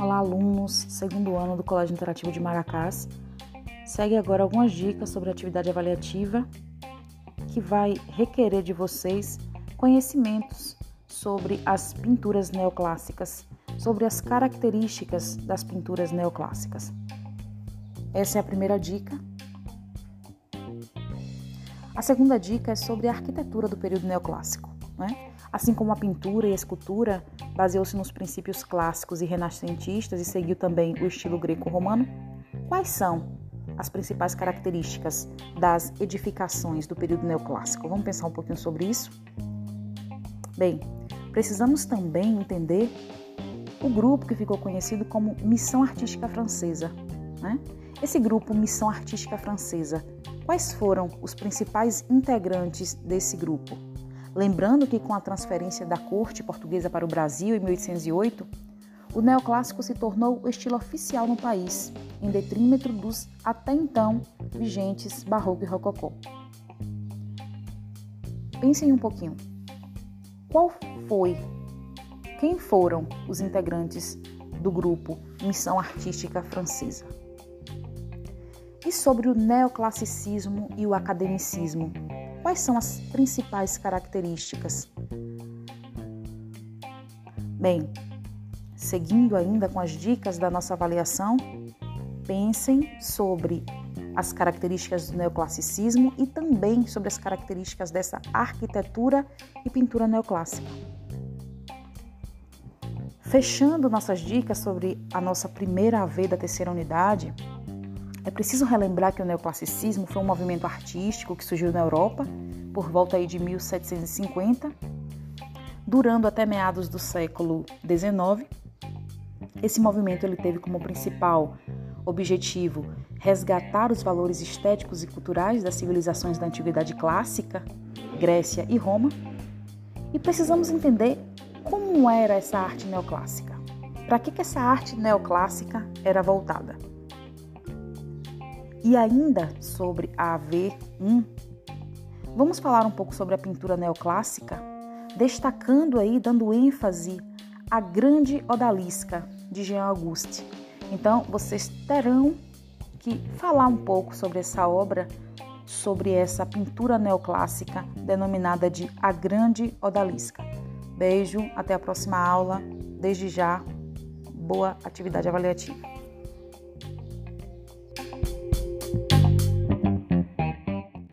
alunos, segundo ano do Colégio Interativo de Maracás. Segue agora algumas dicas sobre atividade avaliativa que vai requerer de vocês conhecimentos sobre as pinturas neoclássicas, sobre as características das pinturas neoclássicas. Essa é a primeira dica. A segunda dica é sobre a arquitetura do período neoclássico. Né? Assim como a pintura e a escultura baseou-se nos princípios clássicos e renascentistas e seguiu também o estilo greco-romano, quais são as principais características das edificações do período neoclássico? Vamos pensar um pouquinho sobre isso? Bem, precisamos também entender o grupo que ficou conhecido como Missão Artística Francesa. Né? Esse grupo Missão Artística Francesa, quais foram os principais integrantes desse grupo? Lembrando que com a transferência da corte portuguesa para o Brasil em 1808, o neoclássico se tornou o estilo oficial no país, em detrimento dos até então vigentes barroco e rococó. Pensem um pouquinho. Qual foi, quem foram os integrantes do grupo Missão Artística Francesa? E sobre o neoclassicismo e o academicismo, quais são as principais características? Bem, seguindo ainda com as dicas da nossa avaliação, pensem sobre as características do neoclassicismo e também sobre as características dessa arquitetura e pintura neoclássica. Fechando nossas dicas sobre a nossa primeira AV da terceira unidade, é preciso relembrar que o neoclassicismo foi um movimento artístico que surgiu na Europa por volta aí de 1750, durando até meados do século XIX. Esse movimento ele teve como principal objetivo resgatar os valores estéticos e culturais das civilizações da antiguidade clássica, Grécia e Roma. E precisamos entender como era essa arte neoclássica. Para que, que essa arte neoclássica era voltada? E ainda sobre a AV1, vamos falar um pouco sobre a pintura neoclássica, destacando aí, dando ênfase à grande odalisca de Jean Auguste. Então, vocês terão que falar um pouco sobre essa obra, sobre essa pintura neoclássica denominada de A Grande Odalisca. Beijo, até a próxima aula. Desde já, boa atividade avaliativa.